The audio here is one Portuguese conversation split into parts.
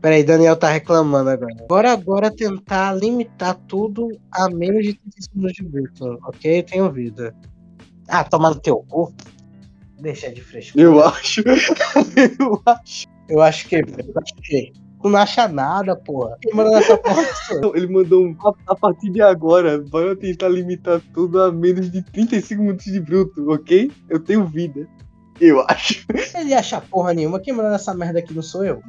Peraí, Daniel tá reclamando agora. Bora agora tentar limitar tudo a menos de 30 segundos de bruto, ok? Tenho vida. Ah, toma no teu cu. Deixa de frescura. Eu acho. eu acho. Eu acho que. Eu acho que. Tu não acha nada, porra. Quem manda nessa porra? Não, Ele mandou um. A, a partir de agora, bora tentar limitar tudo a menos de 35 minutos de bruto, ok? Eu tenho vida. Eu acho. Ele acha porra nenhuma. Quem manda nessa merda aqui não sou eu.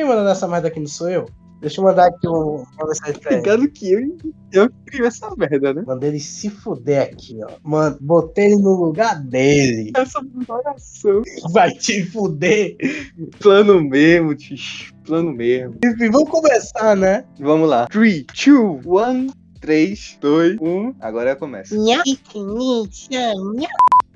Quem manda nessa merda aqui não sou eu. Deixa eu mandar aqui um, uma mensagem pra ele. Ligado que eu, eu criei essa merda, né? Mandei ele se fuder aqui, ó. Mano, botei ele no lugar dele. Essa oração. Vai te fuder. Plano mesmo, tio. Plano mesmo. Enfim, vamos começar, né? Vamos lá. 3, 2, 1. 3, 2, 1. Agora começa.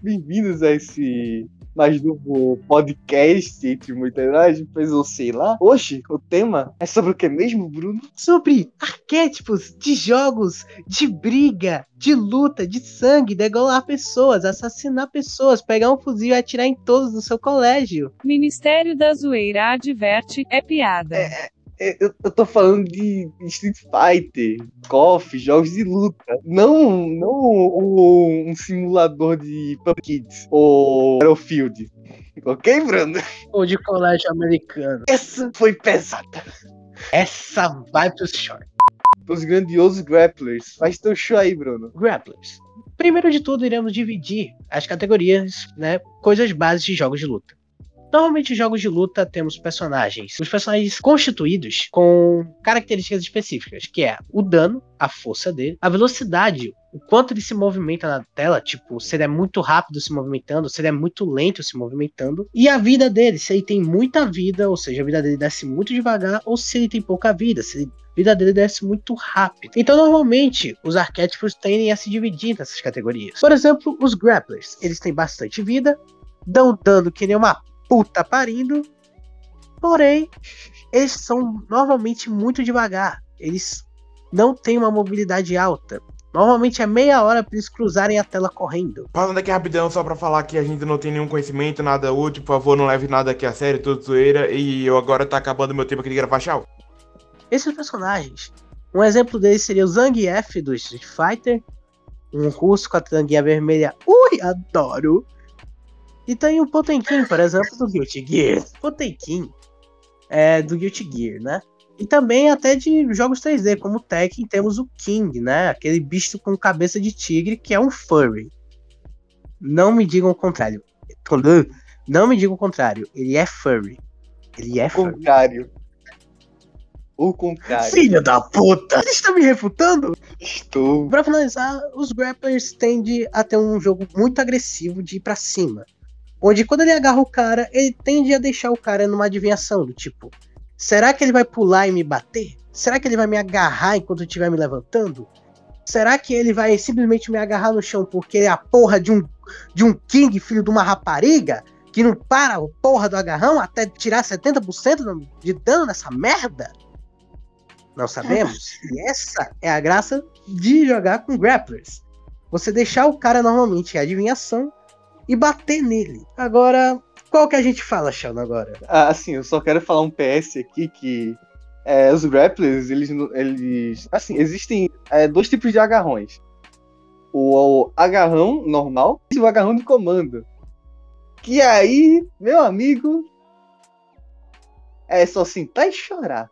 Bem-vindos a esse mais novo podcast entre muitas aspas, ou sei lá. Hoje, o tema é sobre o que mesmo, Bruno? Sobre arquétipos de jogos de briga, de luta, de sangue, degolar pessoas, assassinar pessoas, pegar um fuzil e atirar em todos no seu colégio. Ministério da Zoeira adverte, é piada. É, Eu, eu tô falando de Street Fighter, KOF, jogos de luta. Não, não um, um simulador de Pump Kids ou Battlefield. Ok, Bruno? Ou de colégio americano. Essa foi pesada. Essa vai pro short. Os grandiosos grapplers. Faz teu show aí, Bruno. Grapplers. Primeiro de tudo, iremos dividir as categorias, né? Coisas básicas de jogos de luta. Normalmente, em jogos de luta, temos personagens. Os personagens constituídos com características específicas, que é o dano, a força dele, a velocidade, o quanto ele se movimenta na tela, tipo, se ele é muito rápido se movimentando, se ele é muito lento se movimentando, e a vida dele, se ele tem muita vida, ou seja, a vida dele desce muito devagar, ou se ele tem pouca vida, se ele vida dele desce muito rápido. Então, normalmente, os arquétipos tendem a se dividir nessas categorias. Por exemplo, os grapplers. Eles têm bastante vida, dão dano que nem uma puta parindo, porém, eles são normalmente muito devagar. Eles não têm uma mobilidade alta. Normalmente é meia hora para eles cruzarem a tela correndo. Falando aqui rapidão, só pra falar que a gente não tem nenhum conhecimento, nada útil, por favor, não leve nada aqui a sério, tudo zoeira, e eu agora tá acabando meu tempo aqui de gravar, tchau. Esses personagens, um exemplo deles seria o Zangief do Street Fighter, um russo com a tanguinha vermelha. Ui, adoro! E tem o Potenkin, por exemplo, do Guilty Gear. Potenkin é do Guilty Gear, né? E também até de jogos 3D, como o Tekken, temos o King, né? Aquele bicho com cabeça de tigre que é um furry. Não me digam o contrário. Não me digam o contrário. Ele é furry. Ele é O furry. contrário. O contrário. Filho da puta! Você está me refutando? Estou. Pra finalizar, os grapplers tendem a ter um jogo muito agressivo de ir pra cima. Onde quando ele agarra o cara, ele tende a deixar o cara numa adivinhação do tipo: será que ele vai pular e me bater? Será que ele vai me agarrar enquanto eu estiver me levantando? Será que ele vai simplesmente me agarrar no chão porque ele é a porra de um, de um king, filho de uma rapariga? Que não para a porra do agarrão até tirar 70% de dano nessa merda? Não sabemos. E essa é a graça de jogar com grapplers. Você deixar o cara normalmente em adivinhação e bater nele. Agora, qual que a gente fala, Sheldon, agora? Ah, assim, eu só quero falar um PS aqui que é, os grapplers, eles, não- eles. Assim, existem é, dois tipos de agarrões: o, o agarrão normal e o agarrão de comando. Que aí, meu amigo, é só sentar e chorar.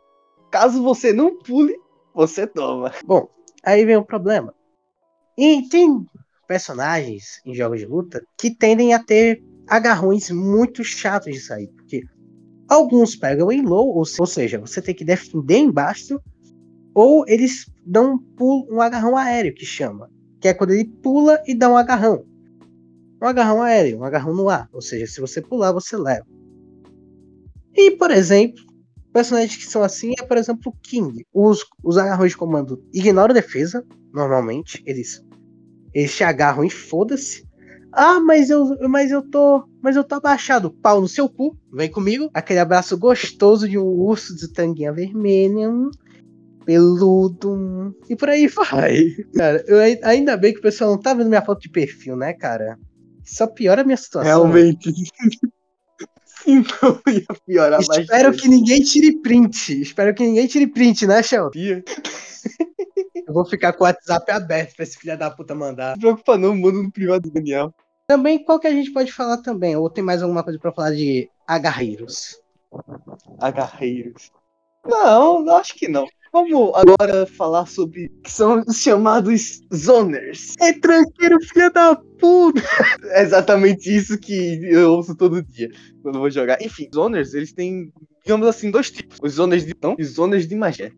Caso você não pule, você toma. Bom, aí vem o problema. E tem personagens em jogos de luta que tendem a ter agarrões muito chatos de sair, porque alguns pegam em low, ou, se- ou seja, você tem que defender embaixo, ou eles dão um, pulo, um agarrão aéreo, que chama, que é quando ele pula e dá um agarrão. Um agarrão aéreo, um agarrão no ar, ou seja, se você pular, você leva. E, por exemplo, personagens que são assim é, por exemplo, o King. Os, os agarrões de comando ignoram a defesa, normalmente. Eles, eles te agarram e foda-se. Ah, mas eu, mas eu tô. Mas eu tô abaixado. Pau no seu cu. Vem comigo. Aquele abraço gostoso de um urso de tanguinha vermelha. hum, Peludo. hum, E por aí vai. Cara, eu, ai- ainda bem que o pessoal não tá vendo minha foto de perfil, né, cara? Só piora a minha situação. Realmente. Senão ia piorar Espero bastante. que ninguém tire print. Espero que ninguém tire print, né, Sheldon? Eu vou ficar com o WhatsApp aberto pra esse filho da puta mandar. Não preocupa não, manda no privado do Daniel. Também, qual que a gente pode falar também? Ou tem mais alguma coisa pra falar de agarreiros? Agarreiros. Não, acho que não. Vamos agora falar sobre que são os chamados zoners. É tranqueiro, filho da puta! É exatamente isso que eu ouço todo dia quando vou jogar. Enfim, zoners, eles têm, digamos assim, dois tipos. Os zoners de botão e os zoners de magia.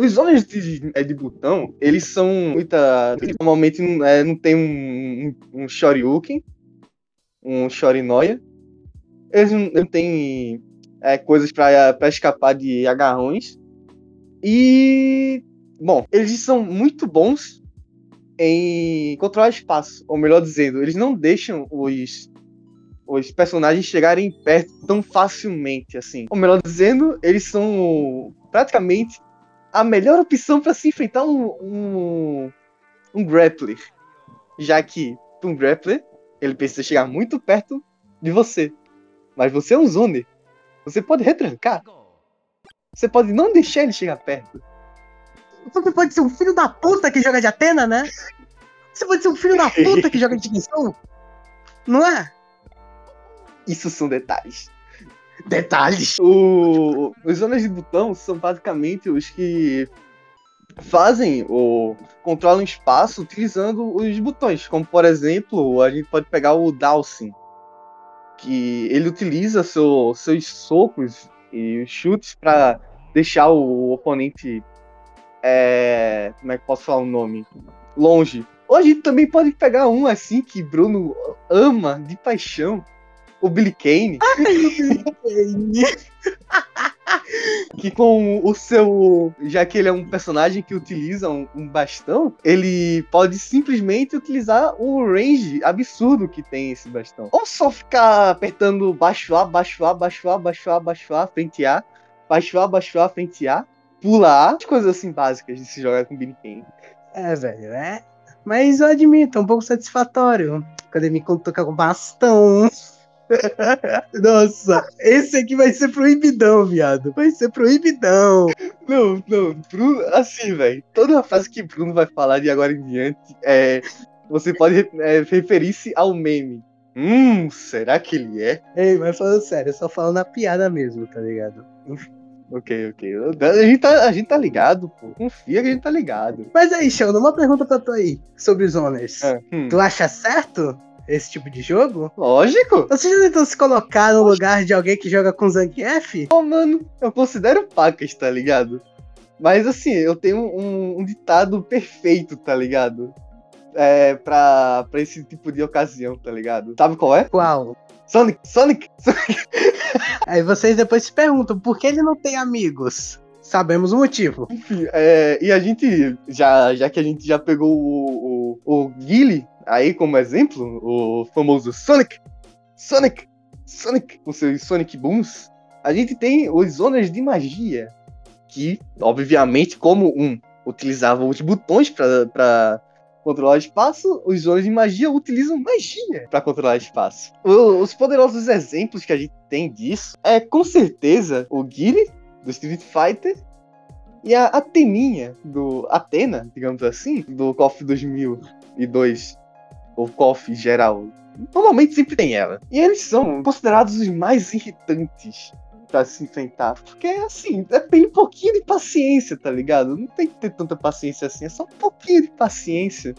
Os zoners de, é, de botão, eles são muita... Normalmente não, é, não tem um, um, um Shoryuken, um Shorinoya. Eles não, não têm é, coisas pra escapar de agarrões. E... Bom, eles são muito bons em controlar espaço, ou melhor dizendo, eles não deixam os, os personagens chegarem perto tão facilmente assim. Ou melhor dizendo, eles são praticamente a melhor opção para se enfrentar um, um, um grappler. Já que um grappler, ele precisa chegar muito perto de você. Mas você é um zoner. Você pode retrancar. Você pode não deixar ele chegar perto. Você pode ser um filho da puta que joga de Atena, né? Você pode ser um filho da puta que joga de dimensão? Não é? Isso são detalhes. Detalhes. O, os zonas de botão são basicamente os que fazem ou controlam espaço utilizando os botões. Como por exemplo, a gente pode pegar o Dawson, que ele utiliza seu, seus socos e chutes para deixar o oponente. É, como é que posso falar o nome? Longe. Ou a gente também pode pegar um assim que Bruno ama de paixão. O Billy Kane. que com o seu. Já que ele é um personagem que utiliza um, um, bastão, ele pode simplesmente utilizar o range absurdo que tem esse bastão. Ou só ficar apertando baixo A, baixo A, baixo A, baixo A, baixo A, frente A, baixo A, baixo A, frente A, pula A, as coisas assim básicas de se jogar com Billy Kane. É, velho, é. Mas eu admito, é um pouco satisfatório. Quando ele me toca com bastão. Nossa, esse aqui vai ser proibidão, viado. Vai ser proibidão. Não, não, Bruno, assim, velho. Toda frase que Bruno vai falar de agora em diante, é, você pode é, referir-se ao meme. Hum, será que ele é? Ei, mas falando sério, eu só falo na piada mesmo, tá ligado? Ok, ok. A gente, tá, a gente tá ligado, pô. Confia que a gente tá ligado. Mas aí, Sheldon, uma pergunta pra tu aí sobre os Honors. É, hum. Tu acha certo esse tipo de jogo? Lógico. Você já tentou se colocar no lugar de alguém que joga com Zangief? Oh, mano, eu considero pacas, tá ligado? Mas assim, eu tenho um, um ditado perfeito, tá ligado? É, pra, pra esse tipo de ocasião, tá ligado? Sabe qual é? Qual? Sonic, Sonic, Sonic. Aí vocês depois se perguntam, por que ele não tem amigos? Sabemos o motivo. Enfim, é, e a gente, já, já que a gente já pegou o, o, o Guile aí como exemplo, o famoso Sonic, Sonic, Sonic, com seus Sonic Booms, a gente tem os zonas de magia, que, obviamente, como um utilizava os botões para controlar espaço, os zonas de magia utilizam magia para controlar espaço. O, os poderosos exemplos que a gente tem disso é, com certeza, o Guile, do Street Fighter, e a Ateninha, do Atena, digamos assim, do KOF 2002 ou KOF geral. Normalmente sempre tem ela. E eles são considerados os mais irritantes para se enfrentar. Porque, assim, é bem um pouquinho de paciência, tá ligado? Não tem que ter tanta paciência assim, é só um pouquinho de paciência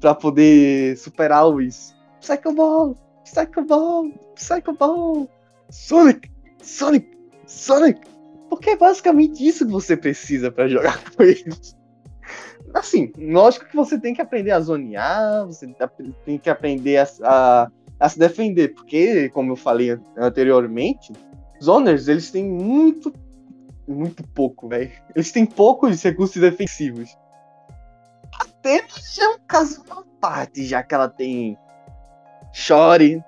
para poder superar os Psycho Ball, Psycho Ball, Psycho Ball, Sonic, Sonic, Sonic. Porque é basicamente isso que você precisa para jogar com eles. Assim, lógico que você tem que aprender a zonear, você tem que aprender a, a, a se defender, porque, como eu falei anteriormente, zoners, eles têm muito, muito pouco, velho. Eles têm poucos recursos defensivos. Até já é um caso uma parte, já que ela tem Shore,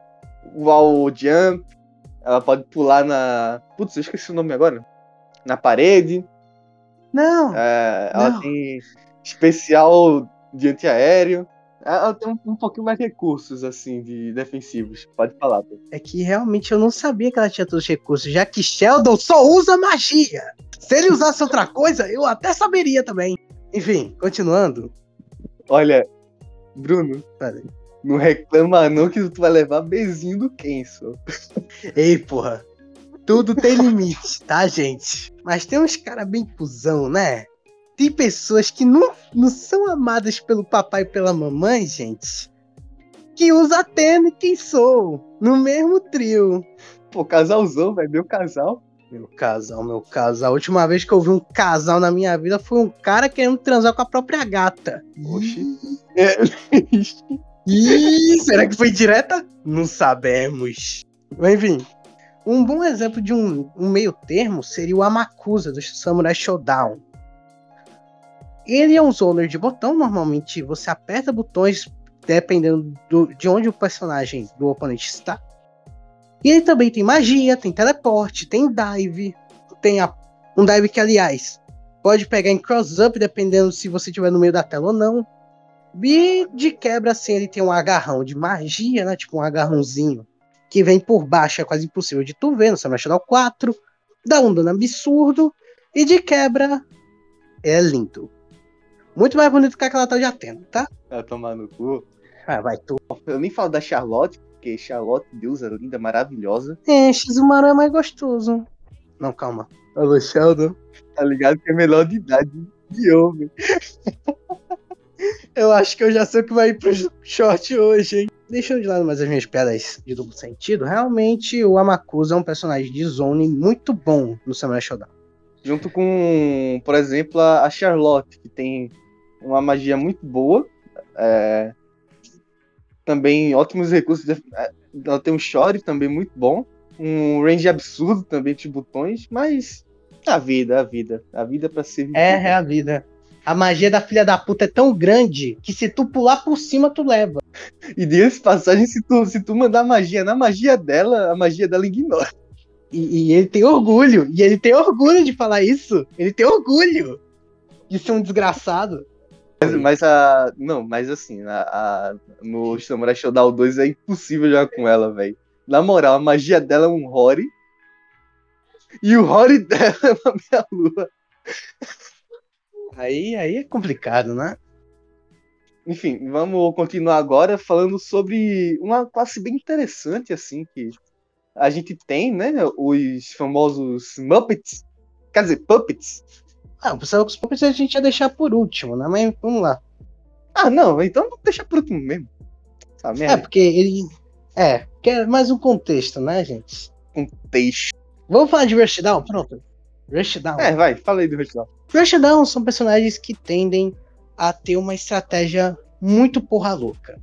wall jump, ela pode pular na. Putz, eu esqueci o nome agora. Na parede. Não. É, ela Não. tem especial de antiaéreo. Ela tem um, um pouquinho mais de recursos, assim, de defensivos. Pode falar, pô. É que realmente eu não sabia que ela tinha todos os recursos, já que Sheldon só usa magia. Se ele usasse outra coisa, eu até saberia também. Enfim, continuando. Olha, Bruno, Pera não reclama não que tu vai levar beijinho do Kenson. Ei, porra. Tudo tem limite, tá, gente? Mas tem uns caras bem cuzão, né? Tem pessoas que não, não são amadas pelo papai e pela mamãe, gente. Que usa Atena e quem sou. No mesmo trio. Pô, casalzão, velho, meu casal. Meu casal, meu casal. A última vez que eu vi um casal na minha vida foi um cara querendo transar com a própria gata. Oxi. É, Ih, será que foi direta? Não sabemos. Mas, Enfim, um bom exemplo de um, um meio termo seria o Amakusa do Samurai Showdown. Ele é um zoner de botão, normalmente você aperta botões dependendo do- de onde o personagem do oponente está. E ele também tem magia, tem teleporte, tem dive, tem a- um dive que, aliás, pode pegar em cross-up dependendo se você estiver no meio da tela ou não. E de quebra, assim, ele tem um agarrão de magia, né? Tipo um agarrãozinho que vem por baixo, é quase impossível de tu ver no Samurai Shodown 4. Dá um dano absurdo. E de quebra, é lindo. Muito mais bonito que aquela tal de Atena, tá? Vai tomar no cu. Ah, vai tu. Eu nem falo da Charlotte, porque Charlotte, deusa linda, maravilhosa. É, Shizumaru é mais gostoso. Não, calma. Alô, Sheldon. Tá ligado que é menor de idade de homem. Eu acho que eu já sei o que vai ir pro short hoje, hein? Deixando de lado mais as minhas piadas de duplo sentido, realmente o Amakusa é um personagem de zone muito bom no Samurai Shodown. Junto com, por exemplo, a Charlotte, que tem uma magia muito boa. é, Também ótimos recursos. de- é, Ela tem um shore também muito bom. Um range absurdo também de botões. Mas a vida, a vida. A vida é pra ser vivida. É, é a vida. A magia da filha da puta é tão grande que se tu pular por cima, tu leva. E diga de passagem, se tu, se tu mandar magia na magia dela, a magia dela ignora. E, e ele tem orgulho. E ele tem orgulho de falar isso. Ele tem orgulho de ser um desgraçado. Mas, mas a. Não, mas assim, a, a- no Samurai Shodown 2 é impossível jogar com ela, velho. Na moral, a magia dela é um Rory. E o Rory dela é uma meia lua. Aí, aí é complicado, né? Enfim, vamos continuar agora falando sobre uma classe bem interessante, assim, que a gente tem, né? Os famosos Muppets. Quer dizer, Puppets. Ah, o os puppets a gente ia deixar por último, né? Mas vamos lá. Ah, não, então vamos deixar por último mesmo. Essa É, porque ele. É, quer mais um contexto, né, gente? contexto. Vamos falar de Rushdown? Pronto. Rushdown. É, vai, fala aí do Rushdown. Rushdown são personagens que tendem a ter uma estratégia muito porra louca.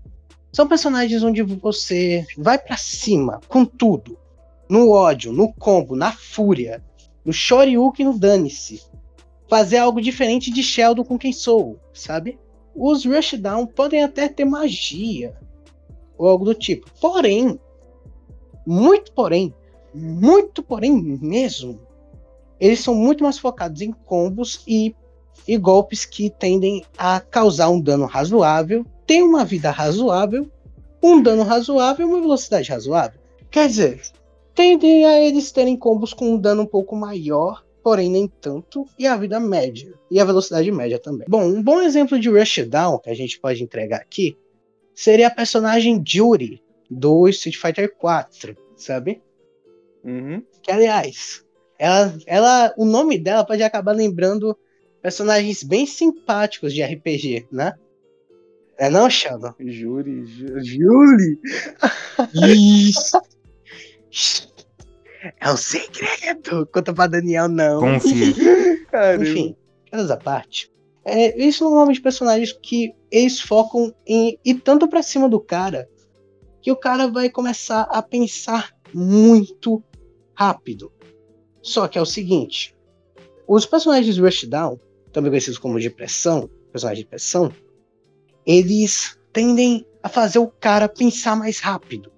São personagens onde você vai pra cima com tudo. No ódio, no combo, na fúria, no Shoryuken e no dane-se. Fazer algo diferente de Sheldon com quem sou, sabe? Os Rushdown podem até ter magia ou algo do tipo. Porém, muito porém, muito porém mesmo, eles são muito mais focados em combos e, e golpes que tendem a causar um dano razoável, ter uma vida razoável, um dano razoável e uma velocidade razoável. Quer dizer, tendem a eles terem combos com um dano um pouco maior, porém nem tanto, e a vida média, e a velocidade média também. Bom, um bom exemplo de Rushdown que a gente pode entregar aqui seria a personagem Judy do Street Fighter 4, sabe? Uhum. Que, aliás, ela, ela, o nome dela pode acabar lembrando personagens bem simpáticos de RPG, né? É não, Sheldon? Júri, Ju- Júli. Isso. É um segredo. Conta pra Daniel, não. Confia. Enfim, caras à parte. É, são normalmente personagens que eles focam em ir tanto pra cima do cara que o cara vai começar a pensar muito rápido. Só que é o seguinte: os personagens de Rushdown, também conhecidos como de pressão, personagens de pressão, eles tendem a fazer o cara pensar mais rápido.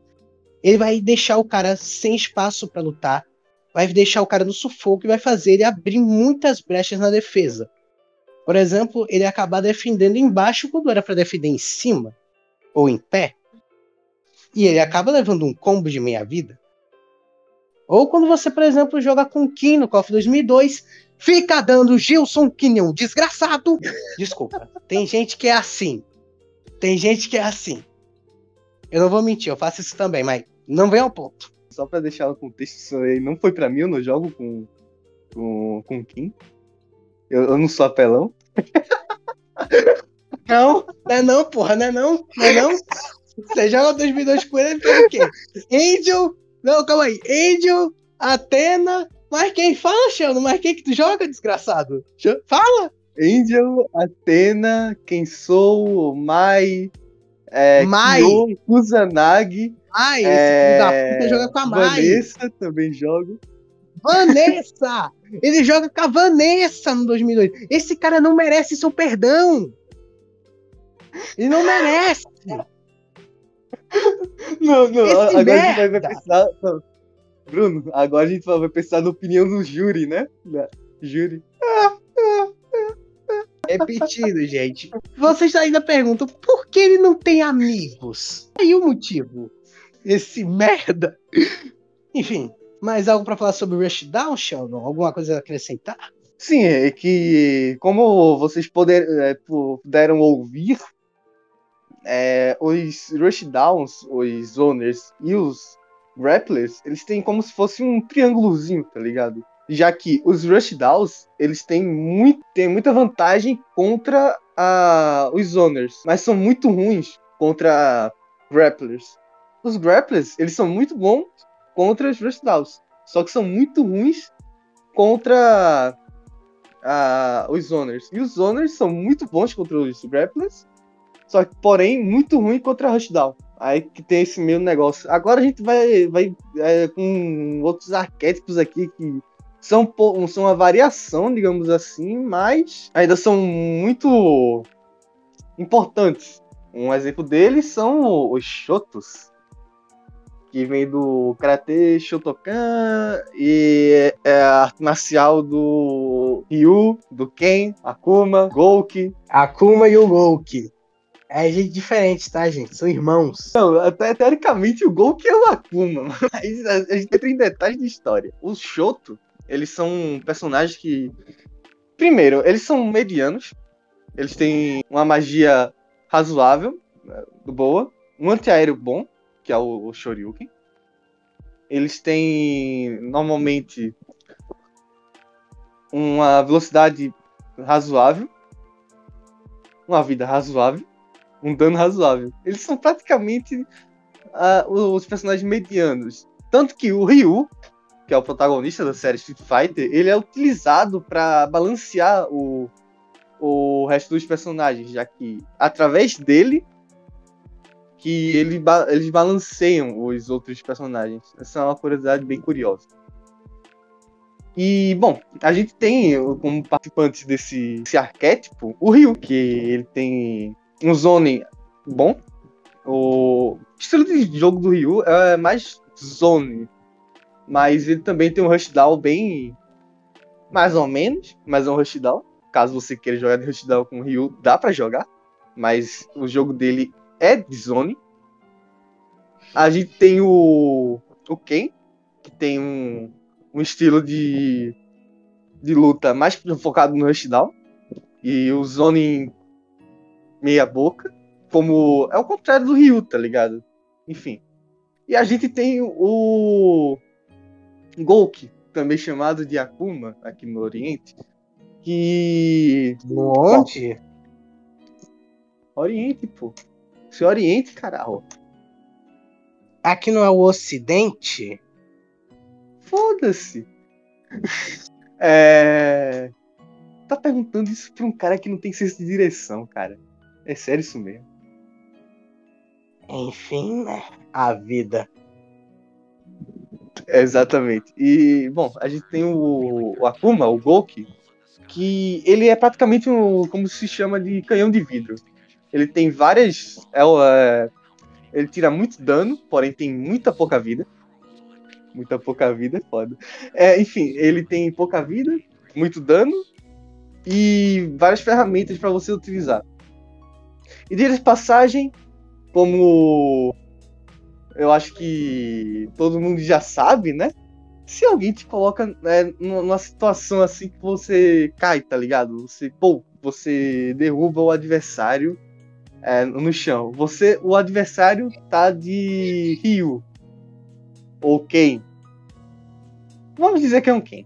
Ele vai deixar o cara sem espaço pra lutar, vai deixar o cara no sufoco e vai fazer ele abrir muitas brechas na defesa. Por exemplo, ele acabar defendendo embaixo quando era pra defender em cima. ou em pé, e ele acaba levando um combo de meia vida. Ou quando você, por exemplo, joga com Kim no KOF 2002, fica dando Gilson um desgraçado. Desculpa, tem gente que é assim. Tem gente que é assim. Eu não vou mentir, eu faço isso também, mas não vem ao ponto. Só pra deixar o contexto, isso aí não foi pra mim, eu não jogo com, com, com Kim. Eu, eu não sou apelão. Não, não é não, porra, não é não, não é não. Você joga 2002 com ele, ele faz o quê? Angel, não, calma aí, Angel, Atena, mas quem fala, Sheldon? Mas quem que tu joga, desgraçado? Fala! Angel, Atena, quem sou, Mai, é, Mai. Kyo, Kusanagi, Mai, esse é, filho da puta joga com a Mai. Vanessa também jogo. Vanessa! Ele joga com a Vanessa no 2002. Esse cara não merece seu perdão. Ele não merece. Não, não, Esse agora a gente vai merda. pensar. Bruno, agora a gente vai pensar na opinião do júri, né? Júri. Repetido, gente. Vocês ainda perguntam por que ele não tem amigos? Aí o motivo. Esse merda. Enfim, mais algo pra falar sobre Rushdown, Sheldon? Alguma coisa a acrescentar? Sim, é que como vocês puder, é, puderam ouvir, é, os rushdowns, os zoners e os grapplers, eles têm como se fosse um triângulozinho, tá ligado? Já que os rushdowns, eles têm, muito, têm muita vantagem contra a, os zoners, mas são muito ruins contra grapplers. Os grapplers, eles são muito bons contra os rushdowns, só que são muito ruins contra ah, os zoners. E os zoners são muito bons contra os grapplers, só que, porém, muito ruim contra a rushdown. Aí que tem esse meio negócio. Agora a gente vai, vai é, com outros arquétipos aqui que são, são uma variação, digamos assim, mas ainda são muito importantes. Um exemplo deles são os Shotos, que vem do Karate Shotokan e é a arte marcial do Ryu, do Ken, Akuma, Gouki. Akuma e o Gouki. É gente diferente, tá, gente? São irmãos. Não, até teoricamente o Gouki é o Akuma, mas a, a gente entra em detalhes de história. Os Shoto, eles são personagens que. Primeiro, eles são medianos. Eles têm uma magia razoável, né, boa. Um antiaéreo bom, que é o, Shoryuken. Eles têm normalmente uma velocidade razoável, uma vida razoável, um dano razoável. Eles são praticamente ah, os personagens medianos. Tanto que o Ryu, que é o protagonista da série Street Fighter, ele é utilizado para balancear o, o resto dos personagens, já que através dele que ele eles balanceiam os outros personagens. Essa é uma curiosidade bem curiosa. E, bom, a gente tem como participantes desse, desse arquétipo o Ryu, que ele tem um zone bom. O estilo de jogo do Ryu é mais zone, mas ele também tem um rushdown bem mais ou menos, mas é um rushdown. Caso você queira jogar de rushdown com o Ryu, dá pra jogar, mas o jogo dele é de zone. A gente tem o o Ken, que tem um, um estilo de de luta mais focado no rushdown e o zone meia boca, como é o contrário do Ryu, tá ligado? Enfim. E a gente tem o Gouki, também chamado de Akuma aqui no Oriente, que Onde? Oriente, pô. Se Oriente, caralho. Aqui não é o Ocidente? Foda-se. É. Tá perguntando isso pra um cara que não tem senso de direção, cara. É sério isso mesmo. Enfim, né? A vida. Exatamente. E, bom, a gente tem o, o Akuma, o Gouki, que ele é praticamente um, como se chama de canhão de vidro. Ele tem várias. É, é, ele tira muito dano, porém tem muita pouca vida. Muita pouca vida, é foda. É, enfim, ele tem pouca vida, muito dano e várias ferramentas para você utilizar. E de passagem, como eu acho que todo mundo já sabe, né? Se alguém te coloca né, numa situação assim que você cai, tá ligado? Você, pô, você derruba o adversário é, no chão. Você, o adversário tá de Ryu ou Ken. Vamos dizer que é um Ken.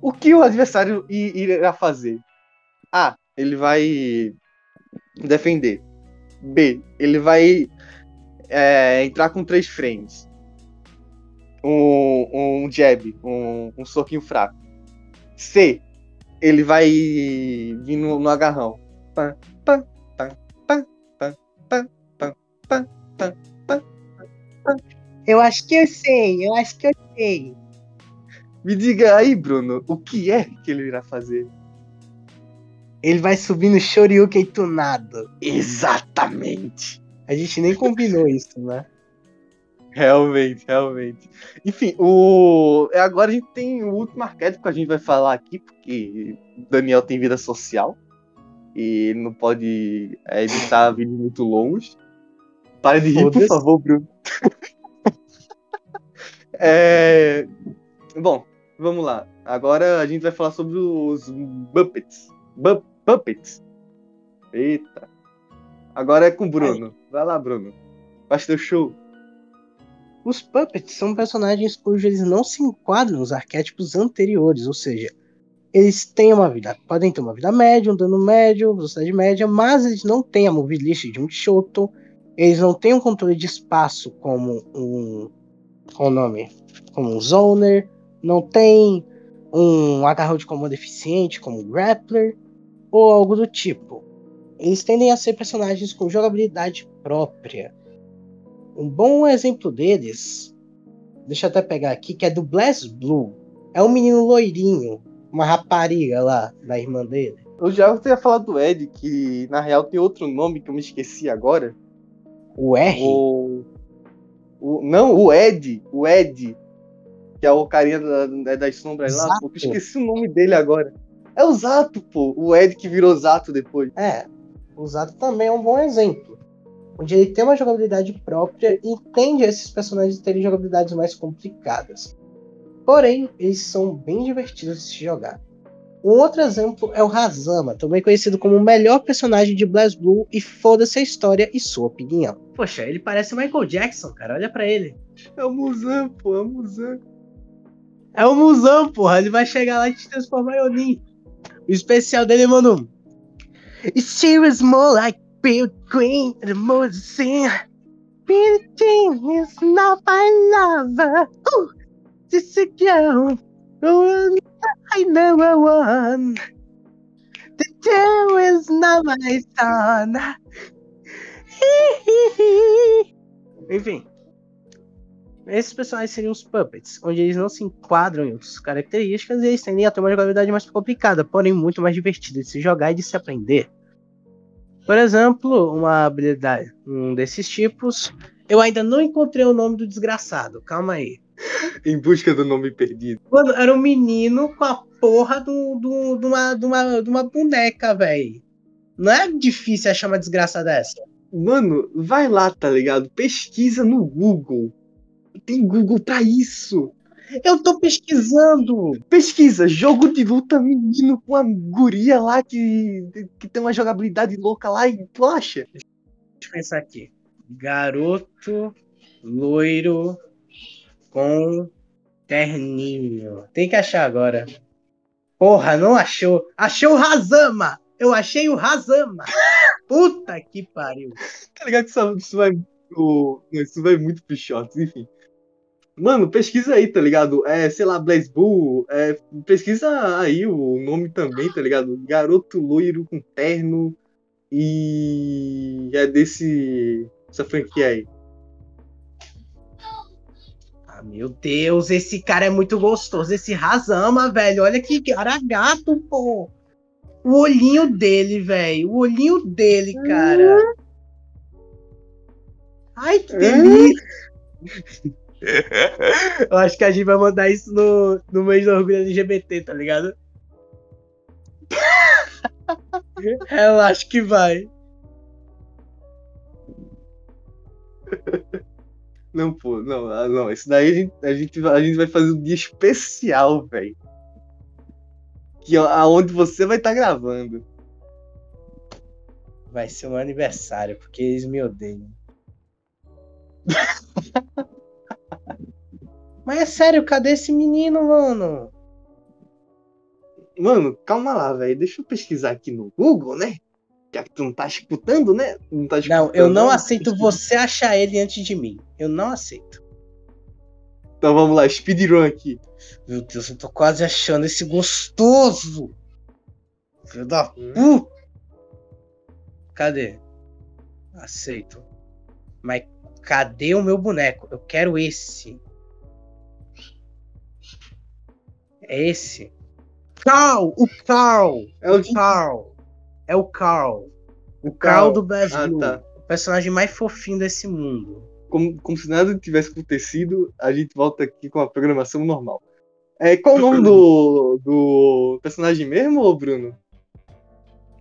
O que o adversário irá fazer? A. Ele vai defender. B. Ele vai é, entrar com três frames. Um, um jab, um, um soquinho fraco. C. Ele vai vir no, no agarrão. Pá, pá, pá, pá, pá, pá, pá, pá, pá, pá, pá. Eu acho que eu sei, eu acho que eu sei. Me diga aí, Bruno, o que é que ele irá fazer? Ele vai subir no Shoryuken tunado. Exatamente. A gente nem combinou isso, né? Realmente, realmente. Enfim, o é, agora a gente tem o último arquétipo que a gente vai falar aqui, porque Daniel tem vida social e ele não pode é, editar vídeos muito longos. Pare de rir, por favor, Bruno. é... Bom, vamos lá. Agora a gente vai falar sobre os Muppets. Bu Puppets. Eita. Agora é com o Bruno. Vai lá, Bruno. Faz teu show. Os Puppets são personagens cujos eles não se enquadram nos arquétipos anteriores, ou seja, eles têm uma vida, podem ter uma vida média, um dano médio, velocidade média, mas eles não têm a list de um Shoto, eles não têm um controle de espaço como um. Qual o nome? Como um Zoner, não tem um agarrão de comando eficiente como um Grappler, ou algo do tipo. Eles tendem a ser personagens com jogabilidade própria. Um bom exemplo deles, deixa eu até pegar aqui, que é do Blast Blue. É um menino loirinho, uma rapariga lá, da irmã dele. Eu já tinha falado do Ed, que na real tem outro nome que eu me esqueci agora. O R? O... o... Não, o Ed. O Ed. Que é o carinha da, das sombras lá. Eu esqueci o nome dele agora. É o Zato, pô. O Ed que virou Zato depois. É. O Zato também é um bom exemplo. Onde ele tem uma jogabilidade própria e tende a esses personagens terem jogabilidades mais complicadas. Porém, eles são bem divertidos de se jogar. Um outro exemplo é o Hazama, também conhecido como o melhor personagem de BlazBlue e foda-se a história e sua opinião. Poxa, ele parece Michael Jackson, cara, olha para ele. É o Muzan, pô, é o Muzan. É o Muzan, porra, ele vai chegar lá e te transformar em Onin. O especial dele, mano. She was more like Bill Green and Moses. Billie Jean is not my lover. Ooh, this a girl. Oh, I never won. The devil is not my son. Enfim. Esses personagens seriam os puppets, onde eles não se enquadram em outras características e eles tendem a ter uma jogabilidade mais complicada, porém muito mais divertida de se jogar e de se aprender. Por exemplo, uma habilidade, um desses tipos, eu ainda não encontrei o nome do desgraçado, calma aí. em busca do nome perdido. Mano, era um menino com a porra do, do, de, uma, de, uma, de uma boneca, velho. Não é difícil achar uma desgraça dessa. Mano, vai lá, tá ligado? Pesquisa no Google. Tem Google pra isso. Eu tô pesquisando. Pesquisa, jogo de luta menino com a guria lá que, que tem uma jogabilidade louca lá e tu acha? Deixa eu pensar aqui. Garoto loiro com terninho. Tem que achar agora. Porra, não achou. Achou o Razama. Eu achei o Razama. Puta que pariu. Tá ligado que isso, isso vai. Isso vai muito pro shorts, enfim. Mano, pesquisa aí, tá ligado? É, sei lá, Blaze Bull. É, pesquisa aí o nome também, tá ligado? Garoto loiro com terno. E é desse. Essa franquia aí. Ah, meu Deus, esse cara é muito gostoso. Esse Razama, velho. Olha que cara gato, pô. O olhinho dele, velho. O olhinho dele, cara. Ai, que delícia. Eu acho que a gente vai mandar isso no, no mês do orgulho LGBT, tá ligado? Eu acho que vai. Não, pô, não, ah, não. Isso daí a gente, a gente, vai- a gente vai fazer um dia especial, velho. Que é aonde você vai estar gravando. Vai ser meu aniversário, porque eles me odeiam. Mas é sério, cadê esse menino, mano? Mano, calma lá, velho. Deixa eu pesquisar aqui no Google, né? Já que tu não tá escutando, né? Não, tá Não, escutando, eu não né? aceito você achar ele antes de mim. Eu não aceito. Então vamos lá, speedrun aqui. Meu Deus, eu tô quase achando esse gostoso. Filho da Hum. puta. Cadê? Aceito. Mas cadê o meu boneco? Eu quero esse. É esse. Carl! O Carl! É o Carl! É o Carl. O Carl do Blast Ah, tá. O personagem mais fofinho desse mundo. Como, como se nada tivesse acontecido, a gente volta aqui com a programação normal. É, qual o nome do, do personagem mesmo, Bruno?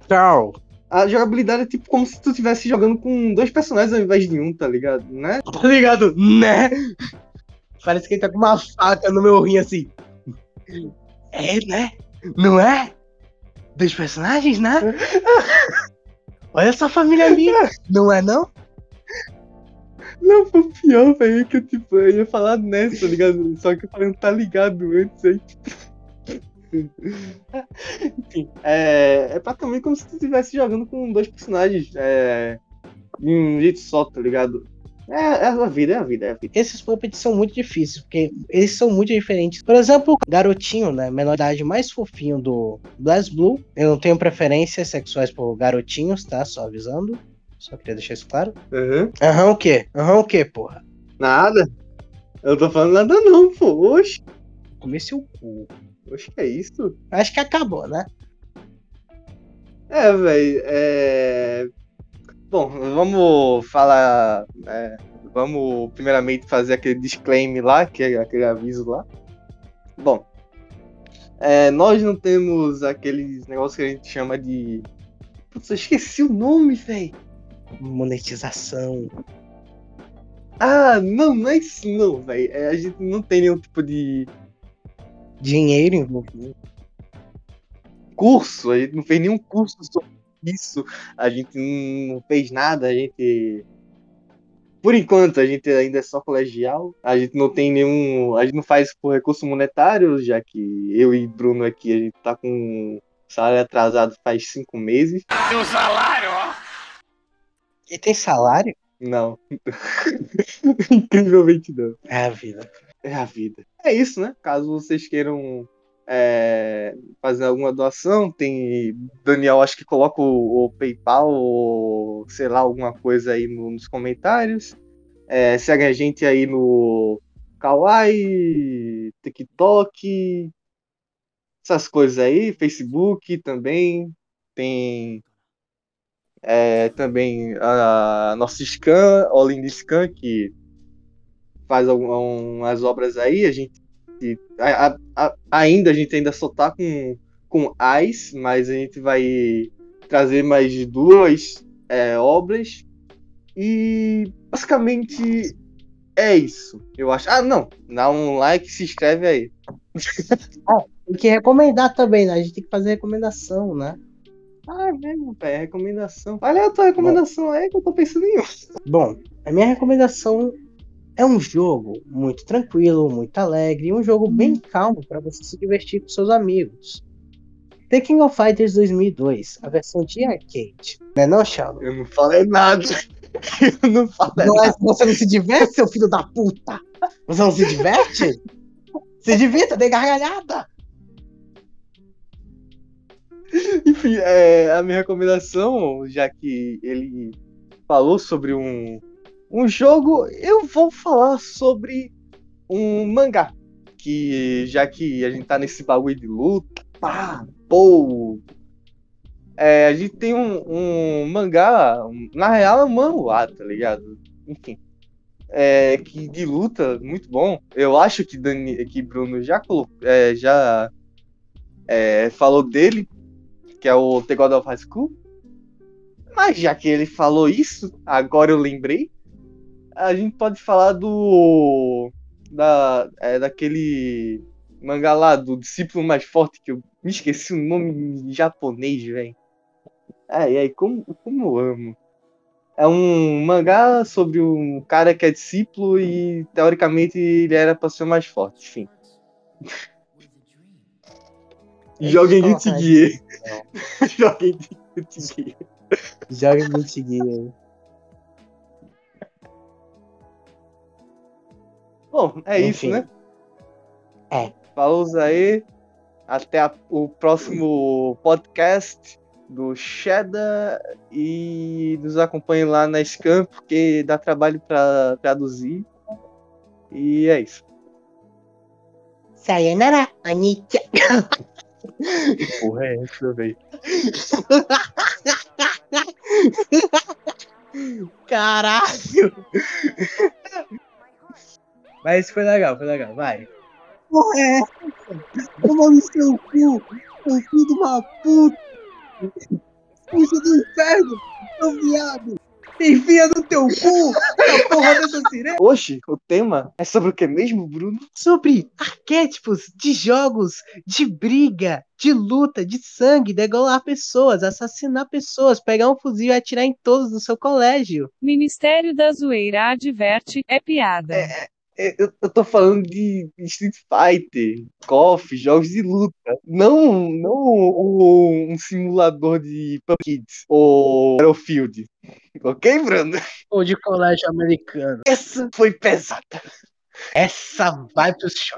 Carl. A jogabilidade é tipo como se tu estivesse jogando com dois personagens ao invés de um, tá ligado? Né? Tá ligado? Né? Parece que ele tá com uma faca no meu rim assim. É, né? Não é? Dois personagens, né? Olha essa família ali. Não é, não? Não, foi pior, velho, que eu, tipo, eu ia falar nessa, tá ligado? Só que eu falei, não tá ligado antes aí. Enfim, é, é praticamente como se tu estivesse jogando com dois personagens é, de um jeito só, tá ligado? É, é a vida, é a vida, é a vida. Esses puppets são muito difíceis, porque eles são muito diferentes. Por exemplo, o garotinho, né? Menor idade mais fofinho do Blast Blue. Eu não tenho preferências sexuais por garotinhos, tá? Só avisando. Só queria deixar isso claro. Aham. Aham, o quê? Aham, o quê, porra? Nada. Eu tô falando nada não, pô. Oxe, Comer seu cu. oxe, que é isso? Acho que acabou, né? É, velho, é... Bom, vamos falar... é, vamos primeiramente fazer aquele disclaimer lá, que é aquele aviso lá. Bom, é, nós não temos aqueles negócios que a gente chama de... Putz, eu esqueci o nome, velho. Monetização. Ah, não, não é isso não, velho. É, a gente não tem nenhum tipo de Dinheiro envolvido. curso, a gente não fez nenhum curso sobre isso, a gente não fez nada, a gente. Por enquanto, a gente ainda é só colegial, a gente não tem nenhum. A gente não faz por recurso monetário, já que eu e Bruno aqui, a gente tá com salário atrasado faz cinco meses. E tem salário? Não. Incrivelmente não. É a vida. É a vida. É isso, né? Caso vocês queiram é, fazer alguma doação, tem. Daniel, acho que coloca o, o PayPal ou sei lá, alguma coisa aí no- nos comentários. É, segue a gente aí no Kawaii, TikTok, essas coisas aí, Facebook também. Tem é, também a nossa Scan, Olinda Scan, que faz algumas obras aí, a gente a- a- a- ainda a gente ainda só tá com com AIS, mas a gente vai trazer mais duas é, obras e basicamente é isso, eu acho. Ah, não, dá um like, se inscreve aí. Tem que recomendar também, né? A gente tem que fazer recomendação, né? Ah, é mesmo, velho, recomendação. Olha a tua recomendação aí que eu tô pensando em outra. Bom, a minha recomendação é um jogo muito tranquilo, muito alegre, um jogo bem calmo para você se divertir com seus amigos. The King of Fighters 2002, a versão de arcade. Não é não, Shadow? Eu não falei nada. Eu não falei Não é- você não se diverte, seu filho da puta? Você não se diverte? Se divirta, dê gargalhada! Enfim, é, a minha recomendação, já que ele falou sobre um, um jogo, eu vou falar sobre um mangá. Que já que a gente tá nesse bagulho de luta, pá, pô. É, a gente tem um, um mangá, na real é um manhwa, tá ligado? Enfim. É, que de luta, muito bom. Eu acho que, Dani, que Bruno já, colocou, é, já é, falou dele, que é o The God of High School. Mas já que ele falou isso, agora eu lembrei. A gente pode falar do. Da, é, daquele mangá lá, do discípulo mais forte, que eu me esqueci o nome em japonês, velho. Ai, ai, como, como eu amo. É um mangá sobre um cara que é discípulo e teoricamente ele era pra ser mais forte, enfim. Joguem colocar Guilty Gear. Joguem Guilty Gear. Joga em Guilty Gear. Bom, é isso, Enfim. né? É. Falou aí. Até a- o próximo podcast do Cheddar e nos acompanhe lá na Scam, porque dá trabalho pra traduzir. E é isso. Sayonara, Anitta. Porra, é essa, velho. Caralho! Mas foi legal, foi legal, vai. Porra, é essa? Toma no seu cu, seu filho de uma puta! Puxa do inferno, seu viado! Enfia no teu cu, a porra dessa sirene! Hoje, o tema é sobre o que mesmo, Bruno? Sobre arquétipos de jogos, de briga, de luta, de sangue, degolar pessoas, assassinar pessoas, pegar um fuzil e atirar em todos do seu colégio. Ministério da Zoeira adverte, é piada. É, Eu, eu tô falando de Street Fighter, KOF, jogos de luta. Não, não o- um simulador de Pub Kids ou Battlefield. Ok, Bruno? Ou de colégio americano. Essa foi pesada. Essa vai pro short.